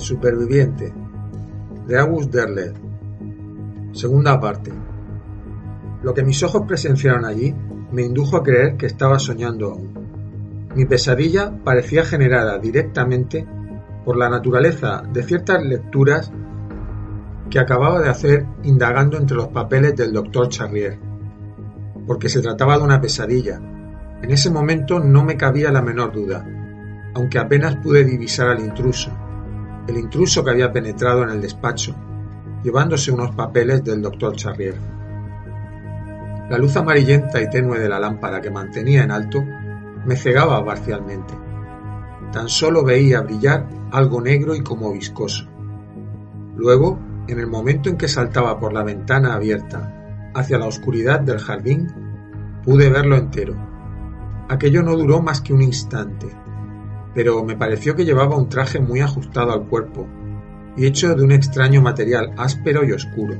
Superviviente de August Derleth. Segunda parte. Lo que mis ojos presenciaron allí me indujo a creer que estaba soñando aún. Mi pesadilla parecía generada directamente por la naturaleza de ciertas lecturas que acababa de hacer indagando entre los papeles del doctor Charrier. Porque se trataba de una pesadilla. En ese momento no me cabía la menor duda, aunque apenas pude divisar al intruso, el intruso que había penetrado en el despacho, llevándose unos papeles del doctor Charrier. La luz amarillenta y tenue de la lámpara que mantenía en alto me cegaba parcialmente. Tan solo veía brillar algo negro y como viscoso. Luego, en el momento en que saltaba por la ventana abierta hacia la oscuridad del jardín, pude verlo entero. Aquello no duró más que un instante, pero me pareció que llevaba un traje muy ajustado al cuerpo y hecho de un extraño material áspero y oscuro.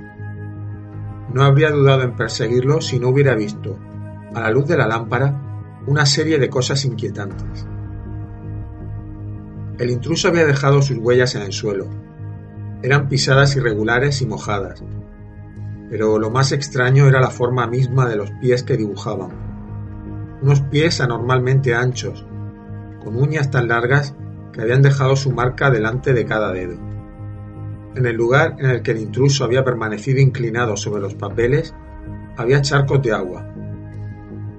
No habría dudado en perseguirlo si no hubiera visto, a la luz de la lámpara, una serie de cosas inquietantes. El intruso había dejado sus huellas en el suelo. Eran pisadas irregulares y mojadas, pero lo más extraño era la forma misma de los pies que dibujaban. Unos pies anormalmente anchos, con uñas tan largas que habían dejado su marca delante de cada dedo. En el lugar en el que el intruso había permanecido inclinado sobre los papeles, había charcos de agua.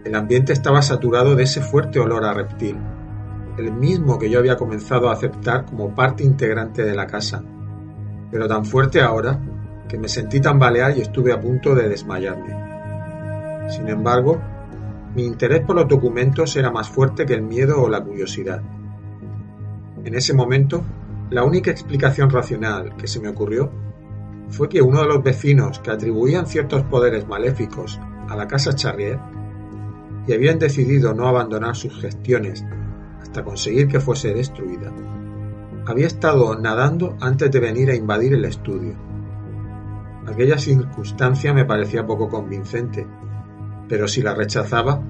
El ambiente estaba saturado de ese fuerte olor a reptil, el mismo que yo había comenzado a aceptar como parte integrante de la casa, pero tan fuerte ahora que me sentí tambalear y estuve a punto de desmayarme. Sin embargo, mi interés por los documentos era más fuerte que el miedo o la curiosidad. En ese momento, la única explicación racional que se me ocurrió fue que uno de los vecinos que atribuían ciertos poderes maléficos a la casa Charrier y habían decidido no abandonar sus gestiones hasta conseguir que fuese destruida, había estado nadando antes de venir a invadir el estudio. Aquella circunstancia me parecía poco convincente, pero si la rechazaba,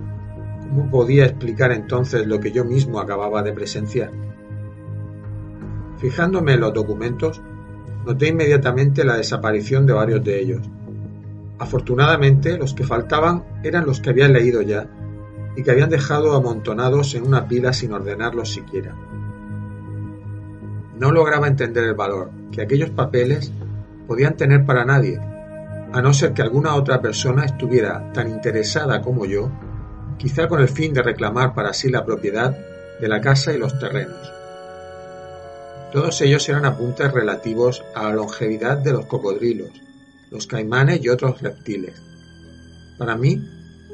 ¿cómo podía explicar entonces lo que yo mismo acababa de presenciar? Fijándome en los documentos, noté inmediatamente la desaparición de varios de ellos. Afortunadamente, los que faltaban eran los que había leído ya y que habían dejado amontonados en una pila sin ordenarlos siquiera. No lograba entender el valor que aquellos papeles podían tener para nadie, a no ser que alguna otra persona estuviera tan interesada como yo, quizá con el fin de reclamar para sí la propiedad de la casa y los terrenos. Todos ellos eran apuntes relativos a la longevidad de los cocodrilos, los caimanes y otros reptiles. Para mí,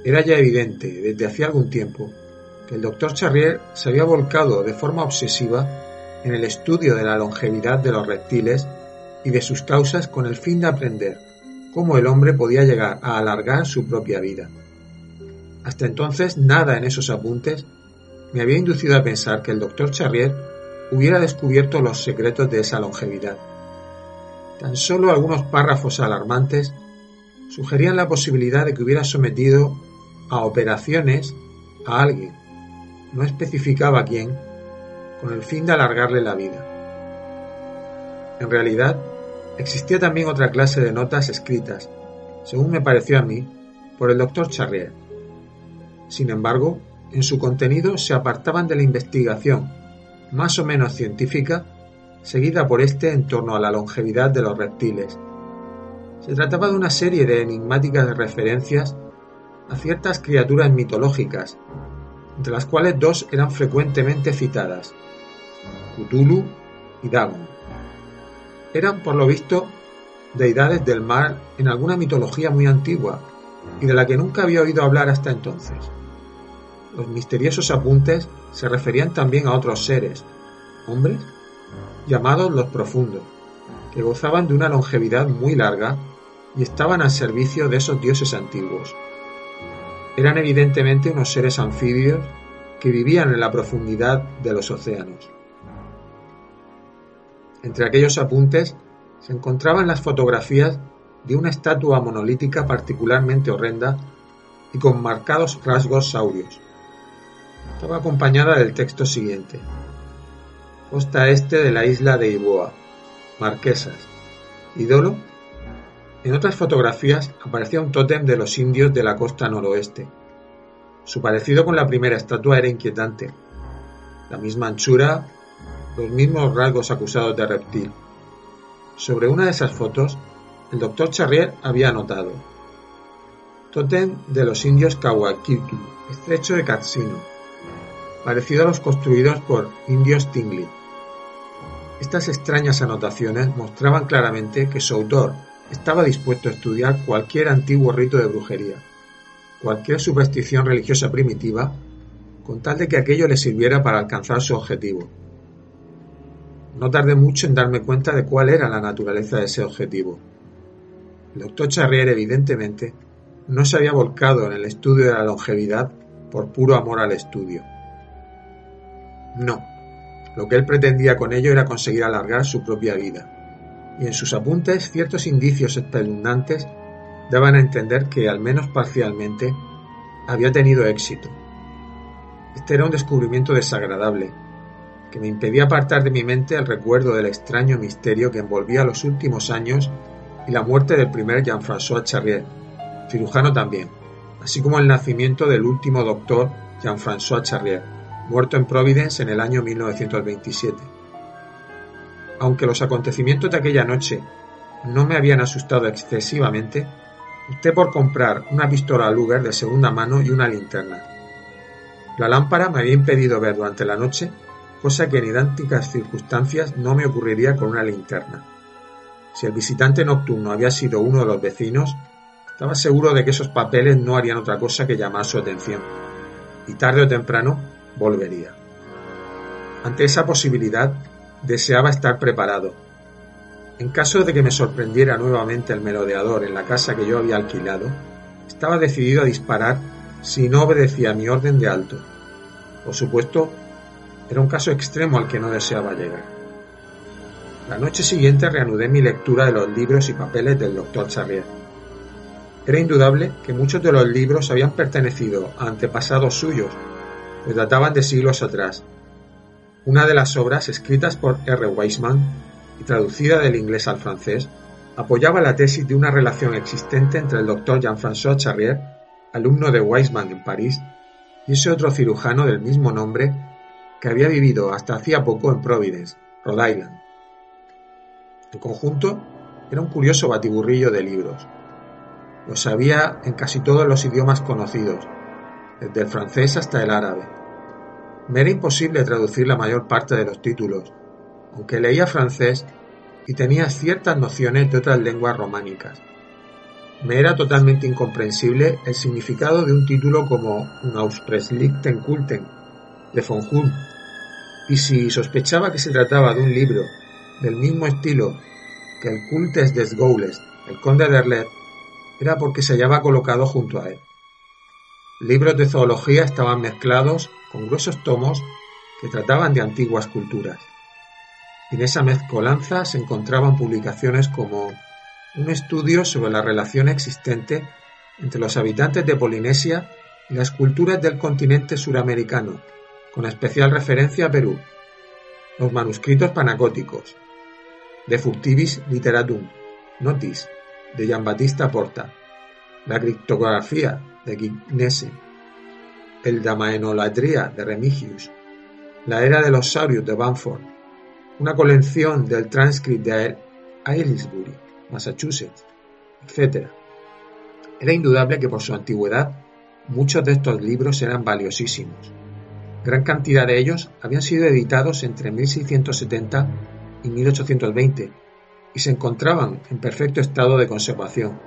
era ya evidente desde hacía algún tiempo que el doctor Charrier se había volcado de forma obsesiva en el estudio de la longevidad de los reptiles y de sus causas con el fin de aprender cómo el hombre podía llegar a alargar su propia vida. Hasta entonces nada en esos apuntes me había inducido a pensar que el doctor Charrier hubiera descubierto los secretos de esa longevidad. Tan solo algunos párrafos alarmantes sugerían la posibilidad de que hubiera sometido a operaciones a alguien, no especificaba quién, con el fin de alargarle la vida. En realidad, existía también otra clase de notas escritas, según me pareció a mí, por el doctor Charrier. Sin embargo, en su contenido se apartaban de la investigación, más o menos científica, seguida por este en torno a la longevidad de los reptiles. Se trataba de una serie de enigmáticas referencias a ciertas criaturas mitológicas, entre las cuales dos eran frecuentemente citadas, Cthulhu y Dagon. Eran, por lo visto, deidades del mar en alguna mitología muy antigua y de la que nunca había oído hablar hasta entonces. Los misteriosos apuntes se referían también a otros seres, hombres, llamados los profundos, que gozaban de una longevidad muy larga y estaban al servicio de esos dioses antiguos. Eran evidentemente unos seres anfibios que vivían en la profundidad de los océanos. Entre aquellos apuntes se encontraban las fotografías de una estatua monolítica particularmente horrenda y con marcados rasgos saurios. Estaba acompañada del texto siguiente. Costa este de la isla de Iboa, Marquesas. Ídolo. En otras fotografías aparecía un tótem de los indios de la costa noroeste. Su parecido con la primera estatua era inquietante. La misma anchura, los mismos rasgos acusados de reptil. Sobre una de esas fotos, el doctor Charrier había anotado Tótem de los indios Kawakitu, estrecho de Katsino, parecido a los construidos por indios Tingli. Estas extrañas anotaciones mostraban claramente que su autor estaba dispuesto a estudiar cualquier antiguo rito de brujería, cualquier superstición religiosa primitiva, con tal de que aquello le sirviera para alcanzar su objetivo. No tardé mucho en darme cuenta de cuál era la naturaleza de ese objetivo. El doctor Charrier, evidentemente, no se había volcado en el estudio de la longevidad por puro amor al estudio. No, lo que él pretendía con ello era conseguir alargar su propia vida, y en sus apuntes ciertos indicios espeluznantes daban a entender que, al menos parcialmente, había tenido éxito. Este era un descubrimiento desagradable, que me impedía apartar de mi mente el recuerdo del extraño misterio que envolvía los últimos años y la muerte del primer Jean-François Charrier, cirujano también, así como el nacimiento del último doctor Jean-François Charrier, muerto en Providence en el año 1927. Aunque los acontecimientos de aquella noche no me habían asustado excesivamente, opté por comprar una pistola Luger de segunda mano y una linterna. La lámpara me había impedido ver durante la noche, cosa que en idénticas circunstancias no me ocurriría con una linterna. Si el visitante nocturno había sido uno de los vecinos, estaba seguro de que esos papeles no harían otra cosa que llamar su atención, y tarde o temprano volvería. Ante esa posibilidad, deseaba estar preparado. En caso de que me sorprendiera nuevamente el merodeador en la casa que yo había alquilado, estaba decidido a disparar si no obedecía mi orden de alto. Por supuesto, era un caso extremo al que no deseaba llegar. La noche siguiente reanudé mi lectura de los libros y papeles del doctor Charrier. Era indudable que muchos de los libros habían pertenecido a antepasados suyos, pues databan de siglos atrás, una de las obras, escritas por R. Weisman y traducida del inglés al francés, apoyaba la tesis de una relación existente entre el doctor Jean-François Charrier, alumno de Weisman en París, y ese otro cirujano del mismo nombre que había vivido hasta hacía poco en Providence, Rhode Island. En conjunto, era un curioso batiburrillo de libros. Los había en casi todos los idiomas conocidos, desde el francés hasta el árabe, me era imposible traducir la mayor parte de los títulos, aunque leía francés y tenía ciertas nociones de otras lenguas románicas. Me era totalmente incomprensible el significado de un título como un Aussprechlichen Kulten de von Hull, y si sospechaba que se trataba de un libro del mismo estilo que el Cultes des Gaules, el conde de Erlet, era porque se hallaba colocado junto a él. Libros de zoología estaban mezclados con gruesos tomos que trataban de antiguas culturas. En esa mezcolanza se encontraban publicaciones como un estudio sobre la relación existente entre los habitantes de Polinesia y las culturas del continente suramericano, con especial referencia a Perú, los manuscritos panacóticos, De Furtivis Literatum, Notis, de Giambattista Porta, la criptografía de Guinness, el Damaenolatría de Remigius, la era de los saurios de Bamford, una colección del transcript de Aylesbury, Massachusetts, etc. Era indudable que por su antigüedad muchos de estos libros eran valiosísimos. Gran cantidad de ellos habían sido editados entre 1670 y 1820 y se encontraban en perfecto estado de conservación,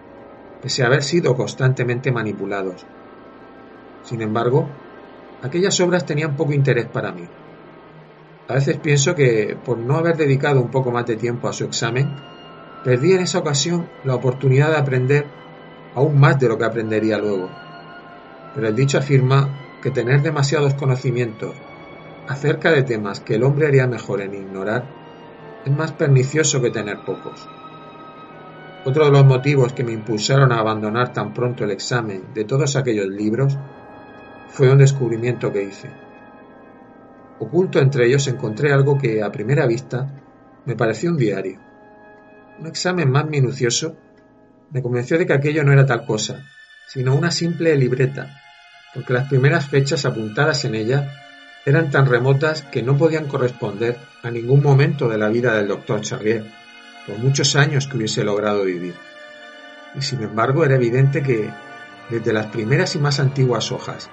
pese a haber sido constantemente manipulados. Sin embargo, aquellas obras tenían poco interés para mí. A veces pienso que, por no haber dedicado un poco más de tiempo a su examen, perdí en esa ocasión la oportunidad de aprender aún más de lo que aprendería luego. Pero el dicho afirma que tener demasiados conocimientos acerca de temas que el hombre haría mejor en ignorar es más pernicioso que tener pocos. Otro de los motivos que me impulsaron a abandonar tan pronto el examen de todos aquellos libros fue un descubrimiento que hice. Oculto entre ellos encontré algo que a primera vista me pareció un diario. Un examen más minucioso me convenció de que aquello no era tal cosa, sino una simple libreta, porque las primeras fechas apuntadas en ella eran tan remotas que no podían corresponder a ningún momento de la vida del doctor Charrier, por muchos años que hubiese logrado vivir. Y sin embargo era evidente que, desde las primeras y más antiguas hojas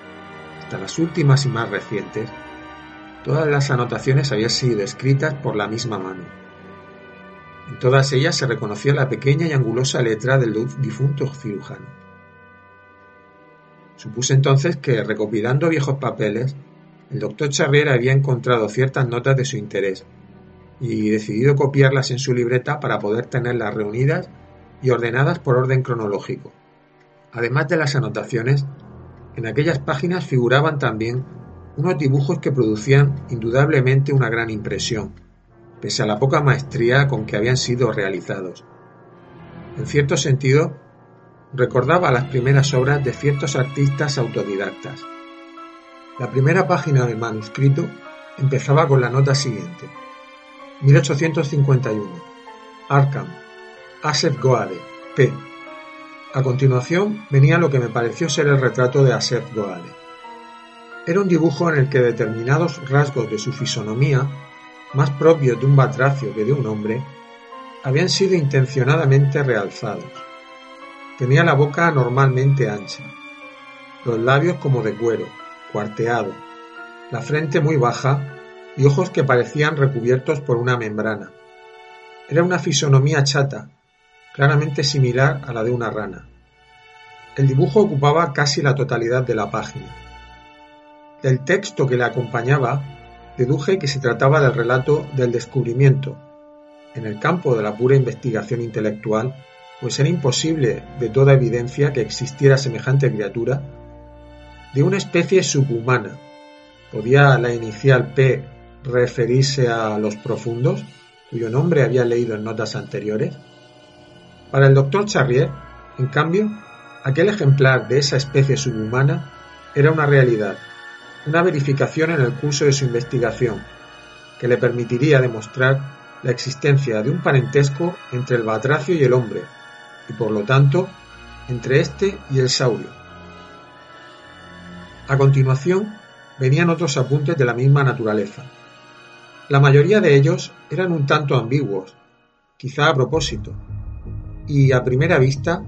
hasta las últimas y más recientes, todas las anotaciones habían sido escritas por la misma mano. En todas ellas se reconocía la pequeña y angulosa letra del difunto cirujano. Supuse entonces que, recopilando viejos papeles, el doctor Charrier había encontrado ciertas notas de su interés y decidido copiarlas en su libreta para poder tenerlas reunidas y ordenadas por orden cronológico. Además de las anotaciones, en aquellas páginas figuraban también unos dibujos que producían indudablemente una gran impresión, pese a la poca maestría con que habían sido realizados. En cierto sentido, recordaba las primeras obras de ciertos artistas autodidactas. La primera página del manuscrito empezaba con la nota siguiente. 1851. Arkham. Asef Goade. P. A continuación venía lo que me pareció ser el retrato de Asef Goade. Era un dibujo en el que determinados rasgos de su fisonomía, más propios de un batracio que de un hombre, habían sido intencionadamente realzados. Tenía la boca anormalmente ancha, los labios como de cuero, cuarteado, la frente muy baja y ojos que parecían recubiertos por una membrana. Era una fisonomía chata, claramente similar a la de una rana. El dibujo ocupaba casi la totalidad de la página. Del texto que le acompañaba, deduje que se trataba del relato del descubrimiento, en el campo de la pura investigación intelectual, pues era imposible de toda evidencia que existiera semejante criatura de una especie subhumana. ¿Podía la inicial P referirse a los profundos, cuyo nombre había leído en notas anteriores? Para el doctor Charrier, en cambio, aquel ejemplar de esa especie subhumana era una realidad, una verificación en el curso de su investigación, que le permitiría demostrar la existencia de un parentesco entre el batracio y el hombre, y por lo tanto, entre éste y el saurio. A continuación venían otros apuntes de la misma naturaleza. La mayoría de ellos eran un tanto ambiguos, quizá a propósito, y a primera vista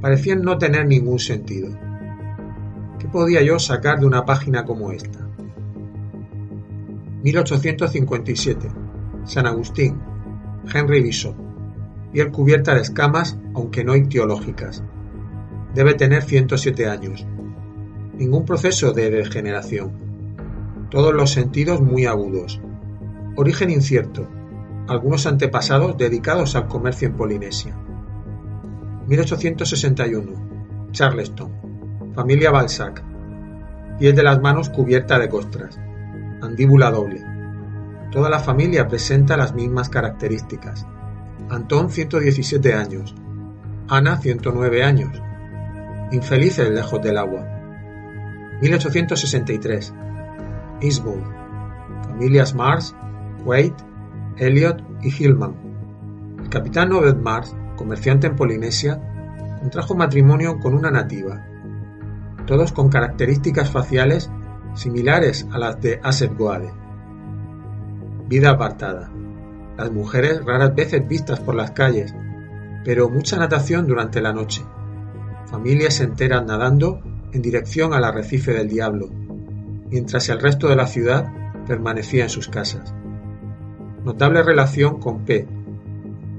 parecían no tener ningún sentido. ¿Qué podía yo sacar de una página como esta? 1857. San Agustín. Henry Bishop. Piel cubierta de escamas, aunque no ictiológicas. Debe tener 107 años ningún proceso de degeneración. Todos los sentidos muy agudos. Origen incierto. Algunos antepasados dedicados al comercio en Polinesia. 1861. Charleston. Familia Balzac. Piel de las manos cubierta de costras. Andíbula doble. Toda la familia presenta las mismas características. Antón 117 años. Ana 109 años. Infelices lejos del agua. 1863. Eastbourne. Familias Mars, Wade, Elliot y Hillman. El capitán Obed Mars, comerciante en Polinesia, contrajo matrimonio con una nativa, todos con características faciales similares a las de Asset Goade. Vida apartada. Las mujeres raras veces vistas por las calles, pero mucha natación durante la noche. Familias enteras nadando en dirección al arrecife del diablo, mientras el resto de la ciudad permanecía en sus casas. Notable relación con P.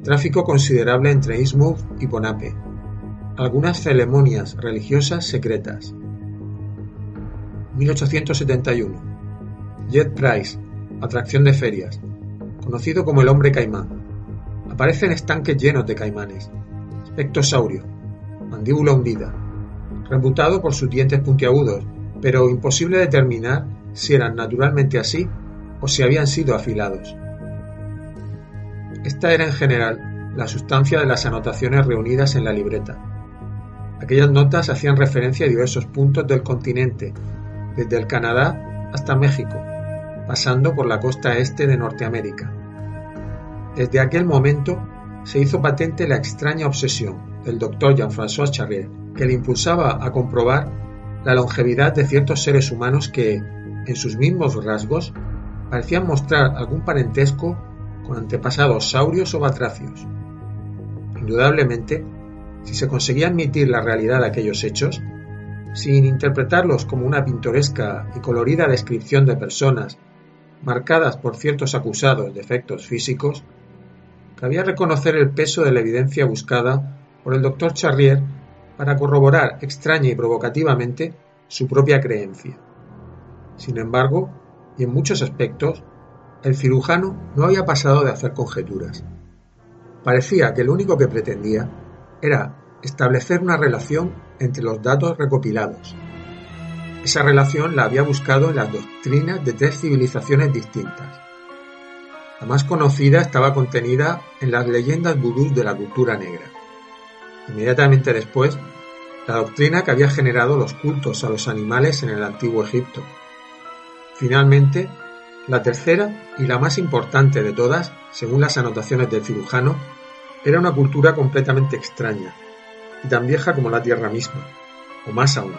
tráfico considerable entre Innsmouth y Bonape, algunas ceremonias religiosas secretas. 1871. Jet Price, atracción de ferias, conocido como el hombre caimán. Aparece en estanques llenos de caimanes. Espectosaurio, mandíbula hundida, reputado por sus dientes puntiagudos, pero imposible determinar si eran naturalmente así o si habían sido afilados. Esta era en general la sustancia de las anotaciones reunidas en la libreta. Aquellas notas hacían referencia a diversos puntos del continente, desde el Canadá hasta México, pasando por la costa este de Norteamérica. Desde aquel momento se hizo patente la extraña obsesión del doctor Jean-François Charrier, que le impulsaba a comprobar la longevidad de ciertos seres humanos que, en sus mismos rasgos, parecían mostrar algún parentesco con antepasados saurios o batracios. Indudablemente, si se conseguía admitir la realidad de aquellos hechos, sin interpretarlos como una pintoresca y colorida descripción de personas marcadas por ciertos acusados defectos físicos, cabía reconocer el peso de la evidencia buscada por el doctor Charrier para corroborar extraña y provocativamente su propia creencia. Sin embargo, y en muchos aspectos, el cirujano no había pasado de hacer conjeturas. Parecía que lo único que pretendía era establecer una relación entre los datos recopilados. Esa relación la había buscado en las doctrinas de tres civilizaciones distintas. La más conocida estaba contenida en las leyendas vudús de la cultura negra. Inmediatamente después, la doctrina que había generado los cultos a los animales en el antiguo Egipto. Finalmente, la tercera y la más importante de todas, según las anotaciones del cirujano, era una cultura completamente extraña, y tan vieja como la Tierra misma, o más aún.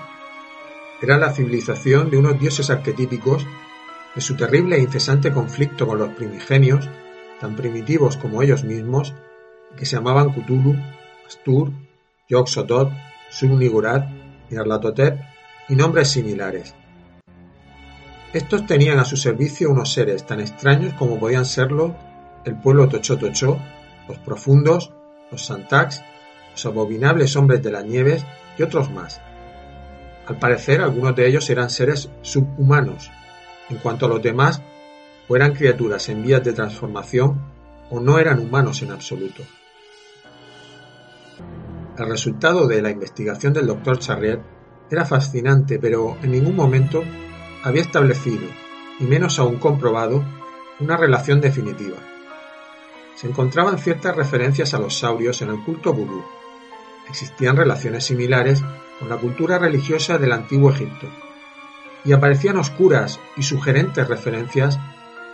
Era la civilización de unos dioses arquetípicos de su terrible e incesante conflicto con los primigenios, tan primitivos como ellos mismos, que se llamaban Cthulhu, Astur, Yog-Sothoth, Sun-Nigurat, Nyarlathotep y nombres similares. Estos tenían a su servicio unos seres tan extraños como podían serlo el pueblo Tochó-Tochó, los profundos, los Santax los abominables hombres de las nieves y otros más. Al parecer, algunos de ellos eran seres subhumanos, en cuanto a los demás, o eran criaturas en vías de transformación o no eran humanos en absoluto. El resultado de la investigación del doctor Charrier era fascinante, pero en ningún momento había establecido, y menos aún comprobado, una relación definitiva. Se encontraban ciertas referencias a los saurios en el culto vudú, existían relaciones similares con la cultura religiosa del antiguo Egipto, y aparecían oscuras y sugerentes referencias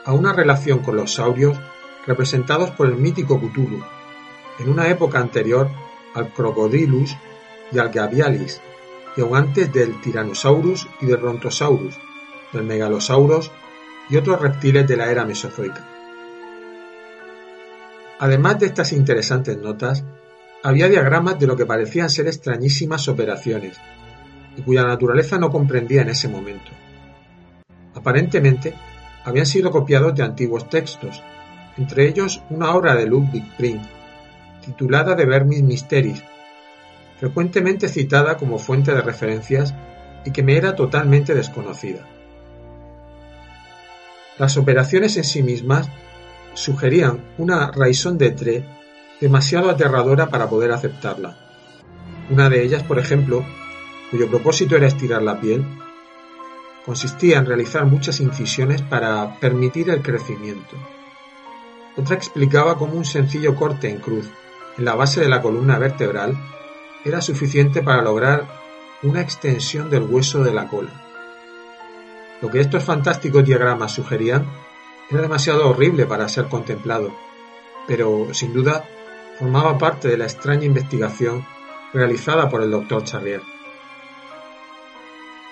a una relación con los saurios representados por el mítico Cthulhu, en una época anterior al Crocodilus y al Gavialis, y aún antes del Tyrannosaurus y del Rontosaurus, del Megalosauros y otros reptiles de la era mesozoica. Además de estas interesantes notas, había diagramas de lo que parecían ser extrañísimas operaciones, y cuya naturaleza no comprendía en ese momento. Aparentemente, habían sido copiados de antiguos textos, entre ellos una obra de Ludwig Pring, titulada De Vermis Mysteris, frecuentemente citada como fuente de referencias y que me era totalmente desconocida. Las operaciones en sí mismas sugerían una raison d'être demasiado aterradora para poder aceptarla. Una de ellas, por ejemplo, cuyo propósito era estirar la piel, consistía en realizar muchas incisiones para permitir el crecimiento. Otra explicaba cómo un sencillo corte en cruz en la base de la columna vertebral era suficiente para lograr una extensión del hueso de la cola. Lo que estos fantásticos diagramas sugerían era demasiado horrible para ser contemplado, pero sin duda formaba parte de la extraña investigación realizada por el doctor Charrier.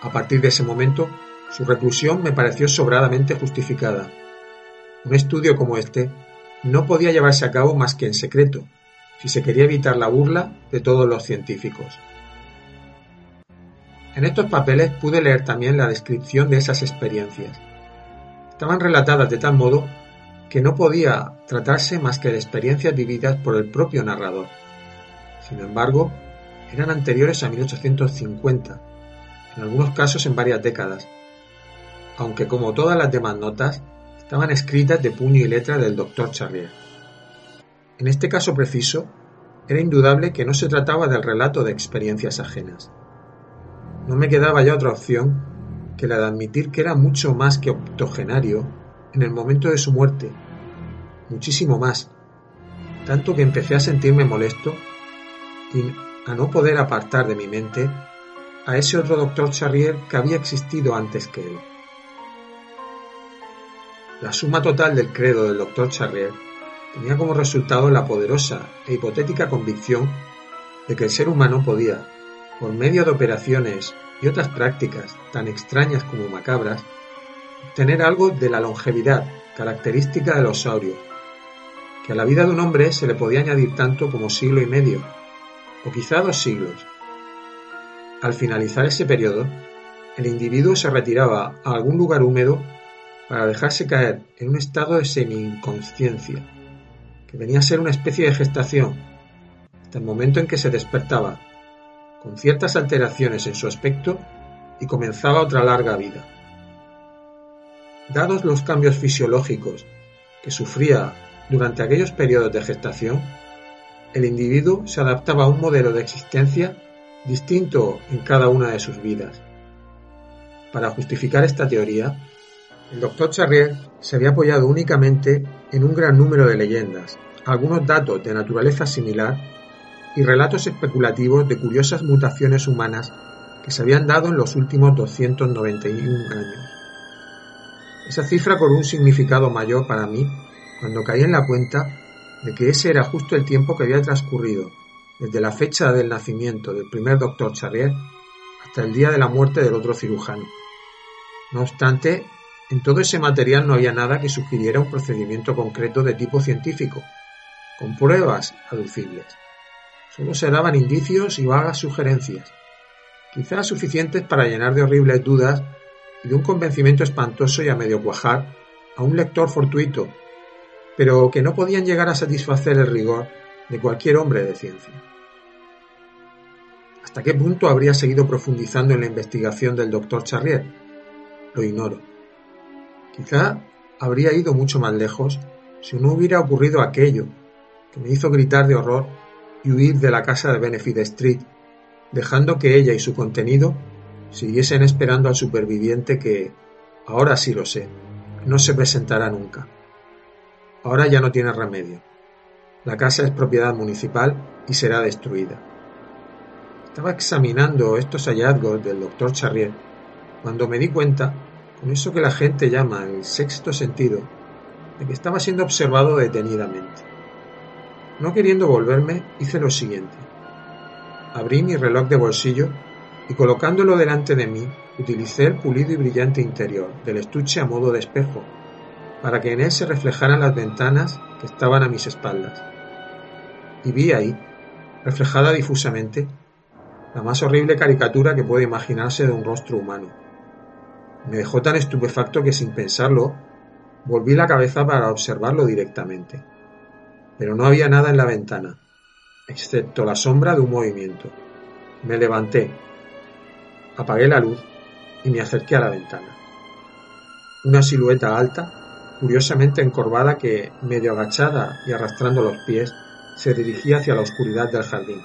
A partir de ese momento, su reclusión me pareció sobradamente justificada. Un estudio como este no podía llevarse a cabo más que en secreto, si se quería evitar la burla de todos los científicos. En estos papeles pude leer también la descripción de esas experiencias. Estaban relatadas de tal modo que no podía tratarse más que de experiencias vividas por el propio narrador. Sin embargo, eran anteriores a 1850, en algunos casos en varias décadas, aunque como todas las demás notas, estaban escritas de puño y letra del doctor Charrier. En este caso preciso, era indudable que no se trataba del relato de experiencias ajenas. No me quedaba ya otra opción que la de admitir que era mucho más que octogenario en el momento de su muerte, muchísimo más, tanto que empecé a sentirme molesto y a no poder apartar de mi mente a ese otro doctor Charrier que había existido antes que él. La suma total del credo del doctor Charrier tenía como resultado la poderosa e hipotética convicción de que el ser humano podía, por medio de operaciones y otras prácticas tan extrañas como macabras, obtener algo de la longevidad característica de los saurios, que a la vida de un hombre se le podía añadir tanto como siglo y medio, o quizá dos siglos. Al finalizar ese periodo, el individuo se retiraba a algún lugar húmedo para dejarse caer en un estado de semi-inconsciencia, que venía a ser una especie de gestación, hasta el momento en que se despertaba, con ciertas alteraciones en su aspecto, y comenzaba otra larga vida. Dados los cambios fisiológicos que sufría durante aquellos periodos de gestación, el individuo se adaptaba a un modelo de existencia distinto en cada una de sus vidas. Para justificar esta teoría, el doctor Charrier se había apoyado únicamente en un gran número de leyendas, algunos datos de naturaleza similar y relatos especulativos de curiosas mutaciones humanas que se habían dado en los últimos 291 años. Esa cifra cobró un significado mayor para mí cuando caí en la cuenta de que ese era justo el tiempo que había transcurrido desde la fecha del nacimiento del primer doctor Charrier hasta el día de la muerte del otro cirujano. No obstante, en todo ese material no había nada que sugiriera un procedimiento concreto de tipo científico, con pruebas aducibles. Solo se daban indicios y vagas sugerencias, quizás suficientes para llenar de horribles dudas y de un convencimiento espantoso y a medio cuajar a un lector fortuito, pero que no podían llegar a satisfacer el rigor de cualquier hombre de ciencia. ¿Hasta qué punto habría seguido profundizando en la investigación del doctor Charrier? Lo ignoro. Quizá habría ido mucho más lejos si no hubiera ocurrido aquello que me hizo gritar de horror y huir de la casa de Benefit Street, dejando que ella y su contenido siguiesen esperando al superviviente que, ahora sí lo sé, no se presentará nunca. Ahora ya no tiene remedio. La casa es propiedad municipal y será destruida. Estaba examinando estos hallazgos del doctor Charrier cuando me di cuenta, con eso que la gente llama el sexto sentido, de que estaba siendo observado detenidamente. No queriendo volverme, hice lo siguiente. Abrí mi reloj de bolsillo y colocándolo delante de mí, utilicé el pulido y brillante interior del estuche a modo de espejo, para que en él se reflejaran las ventanas que estaban a mis espaldas. Y vi ahí, reflejada difusamente, la más horrible caricatura que puede imaginarse de un rostro humano. Me dejó tan estupefacto que sin pensarlo, volví la cabeza para observarlo directamente. Pero no había nada en la ventana, excepto la sombra de un movimiento. Me levanté, apagué la luz y me acerqué a la ventana. Una silueta alta, curiosamente encorvada que, medio agachada y arrastrando los pies, se dirigía hacia la oscuridad del jardín.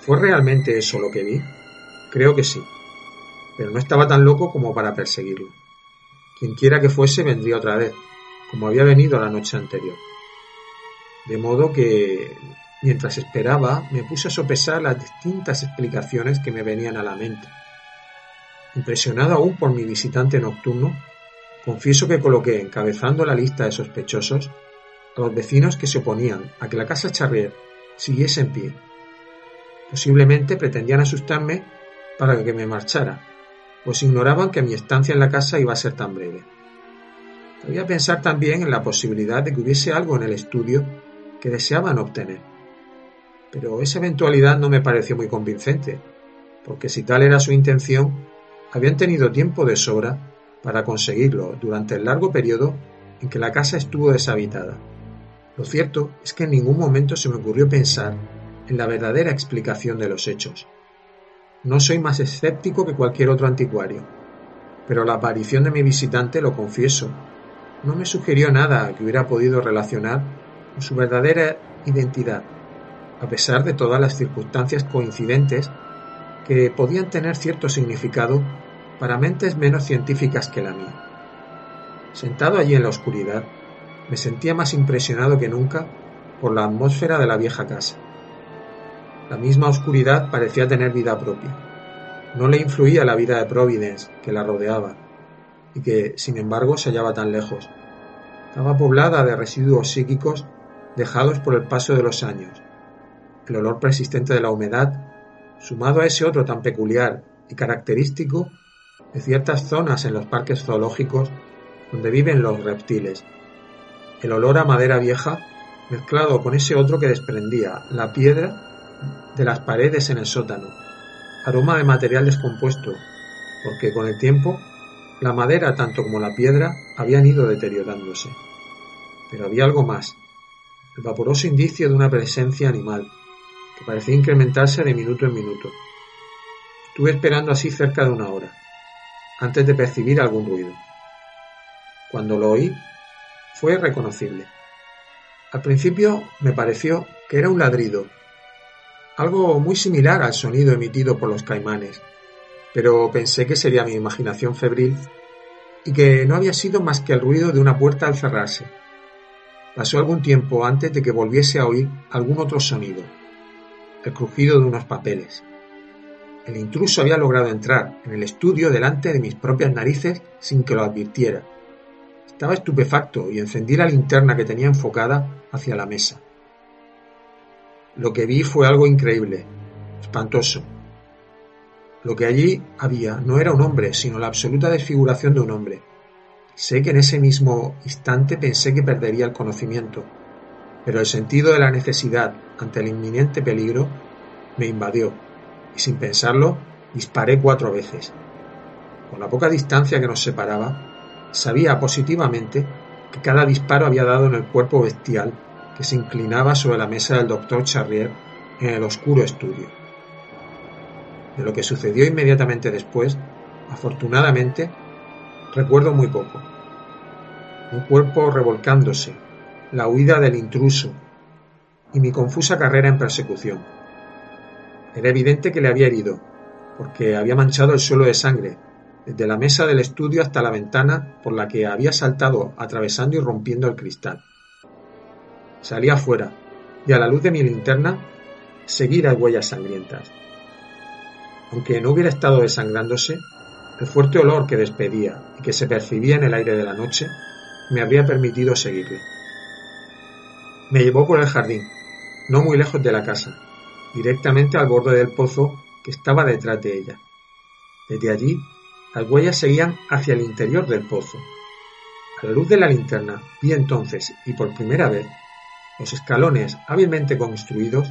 ¿Fue realmente eso lo que vi? Creo que sí, pero no estaba tan loco como para perseguirlo. Quienquiera que fuese vendría otra vez, como había venido la noche anterior. De modo que, mientras esperaba, me puse a sopesar las distintas explicaciones que me venían a la mente Impresionado aún por mi visitante nocturno, confieso que coloqué encabezando la lista de sospechosos los vecinos que se oponían a que la casa Charrier siguiese en pie. Posiblemente pretendían asustarme para que me marchara, pues ignoraban que mi estancia en la casa iba a ser tan breve. Podía pensar también en la posibilidad de que hubiese algo en el estudio que deseaban obtener. Pero esa eventualidad no me pareció muy convincente, porque si tal era su intención, habían tenido tiempo de sobra para conseguirlo durante el largo periodo en que la casa estuvo deshabitada. Lo cierto es que en ningún momento se me ocurrió pensar en la verdadera explicación de los hechos. No soy más escéptico que cualquier otro anticuario, pero la aparición de mi visitante, lo confieso, no me sugirió nada que hubiera podido relacionar con su verdadera identidad, a pesar de todas las circunstancias coincidentes que podían tener cierto significado para mentes menos científicas que la mía. Sentado allí en la oscuridad, me sentía más impresionado que nunca por la atmósfera de la vieja casa. La misma oscuridad parecía tener vida propia. No le influía la vida de Providence que la rodeaba y que, sin embargo, se hallaba tan lejos. Estaba poblada de residuos psíquicos dejados por el paso de los años. El olor persistente de la humedad, sumado a ese otro tan peculiar y característico de ciertas zonas en los parques zoológicos donde viven los reptiles. El olor a madera vieja mezclado con ese otro que desprendía la piedra de las paredes en el sótano, aroma de material descompuesto, porque con el tiempo la madera tanto como la piedra habían ido deteriorándose. Pero había algo más, el vaporoso indicio de una presencia animal, que parecía incrementarse de minuto en minuto. Estuve esperando así cerca de una hora, antes de percibir algún ruido. Cuando lo oí, fue reconocible. Al principio me pareció que era un ladrido, algo muy similar al sonido emitido por los caimanes, pero pensé que sería mi imaginación febril y que no había sido más que el ruido de una puerta al cerrarse. Pasó algún tiempo antes de que volviese a oír algún otro sonido, el crujido de unos papeles. El intruso había logrado entrar en el estudio delante de mis propias narices sin que lo advirtiera. Estaba estupefacto y encendí la linterna que tenía enfocada hacia la mesa. Lo que vi fue algo increíble, espantoso. Lo que allí había no era un hombre, sino la absoluta desfiguración de un hombre. Sé que en ese mismo instante pensé que perdería el conocimiento, pero el sentido de la necesidad ante el inminente peligro me invadió y sin pensarlo disparé cuatro veces. Con la poca distancia que nos separaba, sabía positivamente que cada disparo había dado en el cuerpo bestial que se inclinaba sobre la mesa del doctor Charrier en el oscuro estudio. De lo que sucedió inmediatamente después, afortunadamente, recuerdo muy poco. Un cuerpo revolcándose, la huida del intruso y mi confusa carrera en persecución. Era evidente que le había herido, porque había manchado el suelo de sangre, desde la mesa del estudio hasta la ventana por la que había saltado atravesando y rompiendo el cristal. Salí afuera, y a la luz de mi linterna seguí las huellas sangrientas. Aunque no hubiera estado desangrándose, el fuerte olor que despedía y que se percibía en el aire de la noche me habría permitido seguirle. Me llevó por el jardín, no muy lejos de la casa, directamente al borde del pozo que estaba detrás de ella. Desde allí, las huellas seguían hacia el interior del pozo. A la luz de la linterna vi entonces, y por primera vez, los escalones hábilmente construidos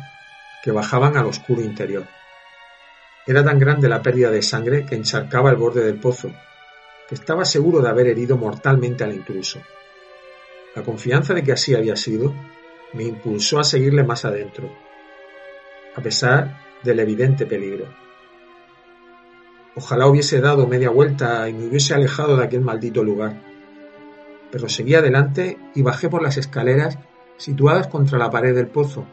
que bajaban al oscuro interior. Era tan grande la pérdida de sangre que encharcaba el borde del pozo, que estaba seguro de haber herido mortalmente al intruso. La confianza de que así había sido me impulsó a seguirle más adentro, a pesar del evidente peligro. Ojalá hubiese dado media vuelta y me hubiese alejado de aquel maldito lugar. Pero seguí adelante y bajé por las escaleras situadas contra la pared del pozo,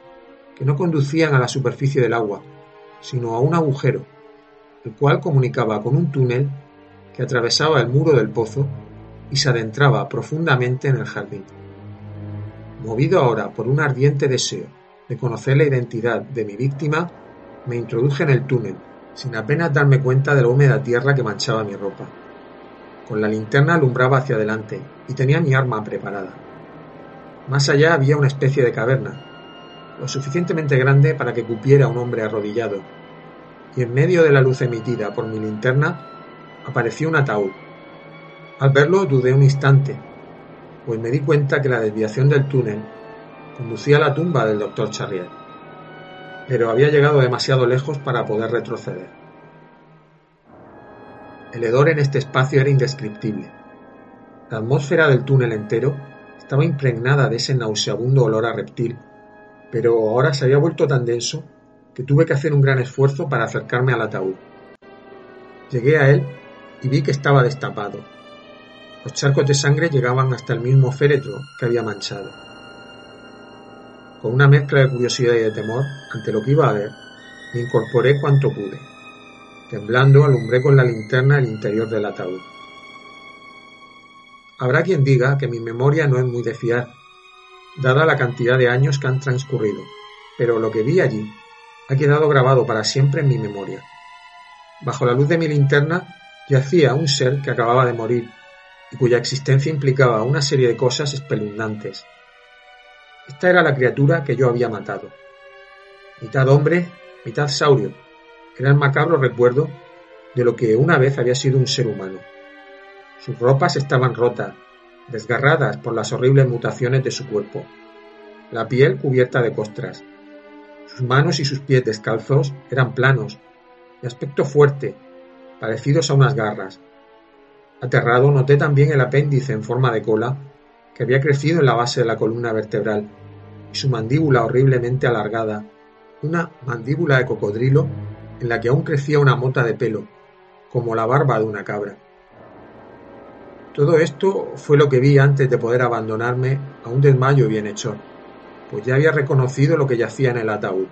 que no conducían a la superficie del agua, sino a un agujero, el cual comunicaba con un túnel que atravesaba el muro del pozo y se adentraba profundamente en el jardín. Movido ahora por un ardiente deseo de conocer la identidad de mi víctima, me introduje en el túnel, sin apenas darme cuenta de la húmeda tierra que manchaba mi ropa. Con la linterna alumbraba hacia adelante y tenía mi arma preparada. Más allá había una especie de caverna, lo suficientemente grande para que cupiera un hombre arrodillado, y en medio de la luz emitida por mi linterna apareció un ataúd. Al verlo dudé un instante, pues me di cuenta que la desviación del túnel conducía a la tumba del doctor Charrier, pero había llegado demasiado lejos para poder retroceder. El hedor en este espacio era indescriptible. La atmósfera del túnel entero estaba impregnada de ese nauseabundo olor a reptil, pero ahora se había vuelto tan denso que tuve que hacer un gran esfuerzo para acercarme al ataúd. Llegué a él y vi que estaba destapado. Los charcos de sangre llegaban hasta el mismo féretro que había manchado. Con una mezcla de curiosidad y de temor ante lo que iba a ver, me incorporé cuanto pude. Temblando, alumbré con la linterna el interior del ataúd. Habrá quien diga que mi memoria no es muy de fiar, dada la cantidad de años que han transcurrido, pero lo que vi allí ha quedado grabado para siempre en mi memoria. Bajo la luz de mi linterna yacía un ser que acababa de morir y cuya existencia implicaba una serie de cosas espeluznantes. Esta era la criatura que yo había matado. Mitad hombre, mitad saurio. Era el macabro recuerdo de lo que una vez había sido un ser humano. Sus ropas estaban rotas, desgarradas por las horribles mutaciones de su cuerpo, la piel cubierta de costras. Sus manos y sus pies descalzos eran planos, de aspecto fuerte, parecidos a unas garras. Aterrado noté también el apéndice en forma de cola que había crecido en la base de la columna vertebral y su mandíbula horriblemente alargada, una mandíbula de cocodrilo en la que aún crecía una mota de pelo, como la barba de una cabra. Todo esto fue lo que vi antes de poder abandonarme a un desmayo bienhechor, pues ya había reconocido lo que yacía en el ataúd.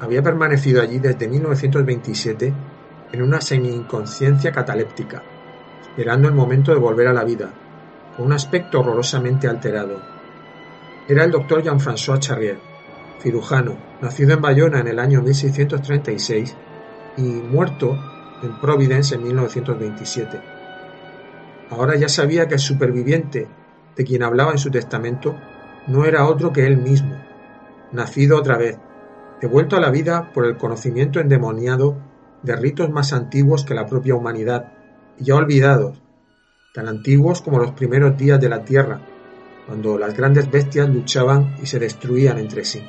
Había permanecido allí desde 1927 en una semi-inconsciencia cataléptica, esperando el momento de volver a la vida, con un aspecto horrorosamente alterado. Era el doctor Jean-François Charrier, cirujano, nacido en Bayona en el año 1636 y muerto en Providence en 1927 Ahora ya sabía que el superviviente de quien hablaba en su testamento no era otro que él mismo, nacido otra vez, devuelto a la vida por el conocimiento endemoniado de ritos más antiguos que la propia humanidad, y ya olvidados, tan antiguos como los primeros días de la Tierra, cuando las grandes bestias luchaban y se destruían entre sí.